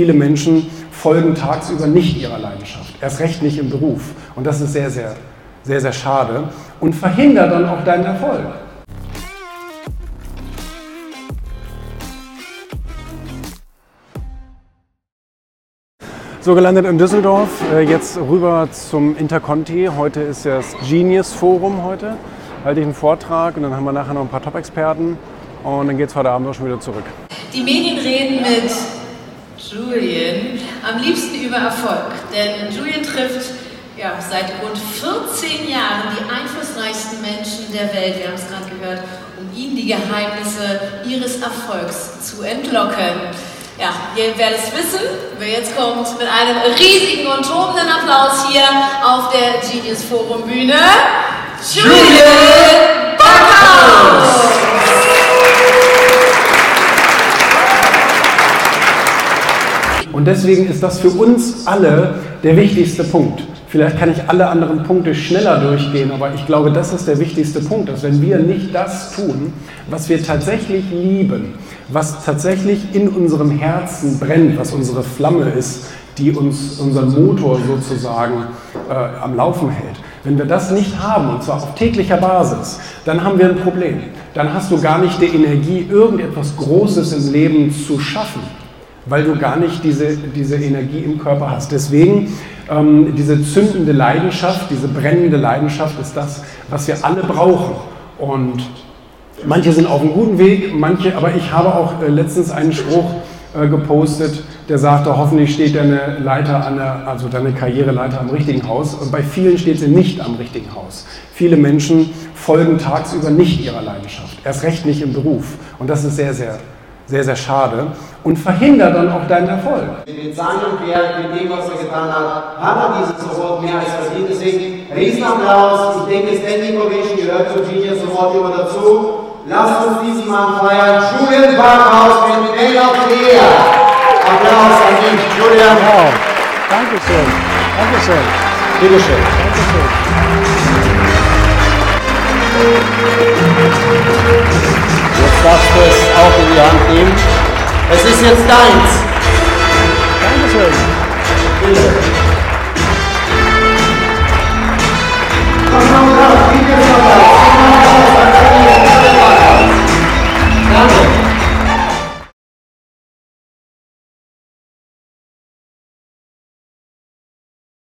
viele Menschen folgen tagsüber nicht ihrer Leidenschaft, erst recht nicht im Beruf. Und das ist sehr, sehr, sehr, sehr schade und verhindert dann auch deinen Erfolg. So, gelandet in Düsseldorf, äh, jetzt rüber zum Interconti. Heute ist das Genius Forum heute. Halte ich einen Vortrag und dann haben wir nachher noch ein paar Top-Experten und dann geht es heute Abend auch schon wieder zurück. Die Medien reden mit Julian am liebsten über Erfolg, denn Julian trifft ja, seit rund 14 Jahren die einflussreichsten Menschen der Welt, wir haben es gerade gehört, um ihnen die Geheimnisse ihres Erfolgs zu entlocken. Ja, ihr werdet es wissen, wer jetzt kommt mit einem riesigen und tobenden Applaus hier auf der Genius Forum Bühne. Julian Und deswegen ist das für uns alle der wichtigste Punkt. Vielleicht kann ich alle anderen Punkte schneller durchgehen, aber ich glaube, das ist der wichtigste Punkt, dass wenn wir nicht das tun, was wir tatsächlich lieben, was tatsächlich in unserem Herzen brennt, was unsere Flamme ist, die uns unseren Motor sozusagen äh, am Laufen hält. Wenn wir das nicht haben, und zwar auf täglicher Basis, dann haben wir ein Problem. Dann hast du gar nicht die Energie, irgendetwas Großes im Leben zu schaffen weil du gar nicht diese, diese Energie im Körper hast. Deswegen ähm, diese zündende Leidenschaft, diese brennende Leidenschaft ist das, was wir alle brauchen. Und manche sind auf einem guten Weg, manche, aber ich habe auch äh, letztens einen Spruch äh, gepostet, der sagte, hoffentlich steht deine Leiter an der, also deine Karriereleiter am richtigen Haus. Und bei vielen steht sie nicht am richtigen Haus. Viele Menschen folgen tagsüber nicht ihrer Leidenschaft, erst recht nicht im Beruf. Und das ist sehr, sehr sehr, sehr schade und verhindert dann auch deinen Erfolg. Mit den Zahlen Wert, mit dem, was er getan hat, hat er dieses Award mehr als verdient. Deswegen Riesenapplaus. Ich denke, Standing Ovation gehört zum Genius Award immer dazu. Lasst uns diesen Mann feiern. Julian Backhaus mit Man of the Year. Applaus an ihn, Julian. Wow. Dankeschön. Dankeschön. Bitteschön. Dankeschön. Jetzt darfst du es auch in die Hand nehmen. Es ist jetzt deins. Dankeschön. Bitte.